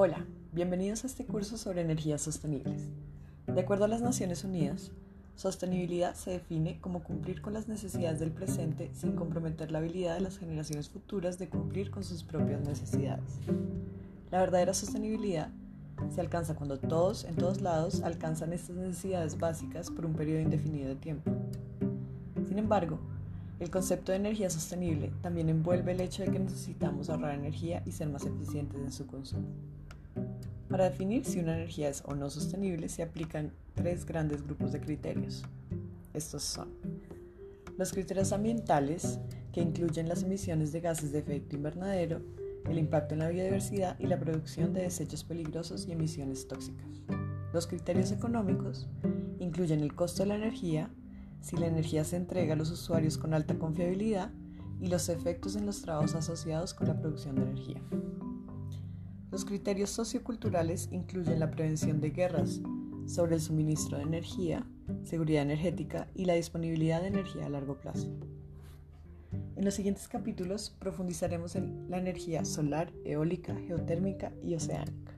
Hola, bienvenidos a este curso sobre energías sostenibles. De acuerdo a las Naciones Unidas, sostenibilidad se define como cumplir con las necesidades del presente sin comprometer la habilidad de las generaciones futuras de cumplir con sus propias necesidades. La verdadera sostenibilidad se alcanza cuando todos, en todos lados, alcanzan estas necesidades básicas por un periodo indefinido de tiempo. Sin embargo, el concepto de energía sostenible también envuelve el hecho de que necesitamos ahorrar energía y ser más eficientes en su consumo. Para definir si una energía es o no sostenible se aplican tres grandes grupos de criterios. Estos son los criterios ambientales, que incluyen las emisiones de gases de efecto invernadero, el impacto en la biodiversidad y la producción de desechos peligrosos y emisiones tóxicas. Los criterios económicos incluyen el costo de la energía, si la energía se entrega a los usuarios con alta confiabilidad y los efectos en los trabajos asociados con la producción de energía. Los criterios socioculturales incluyen la prevención de guerras sobre el suministro de energía, seguridad energética y la disponibilidad de energía a largo plazo. En los siguientes capítulos profundizaremos en la energía solar, eólica, geotérmica y oceánica.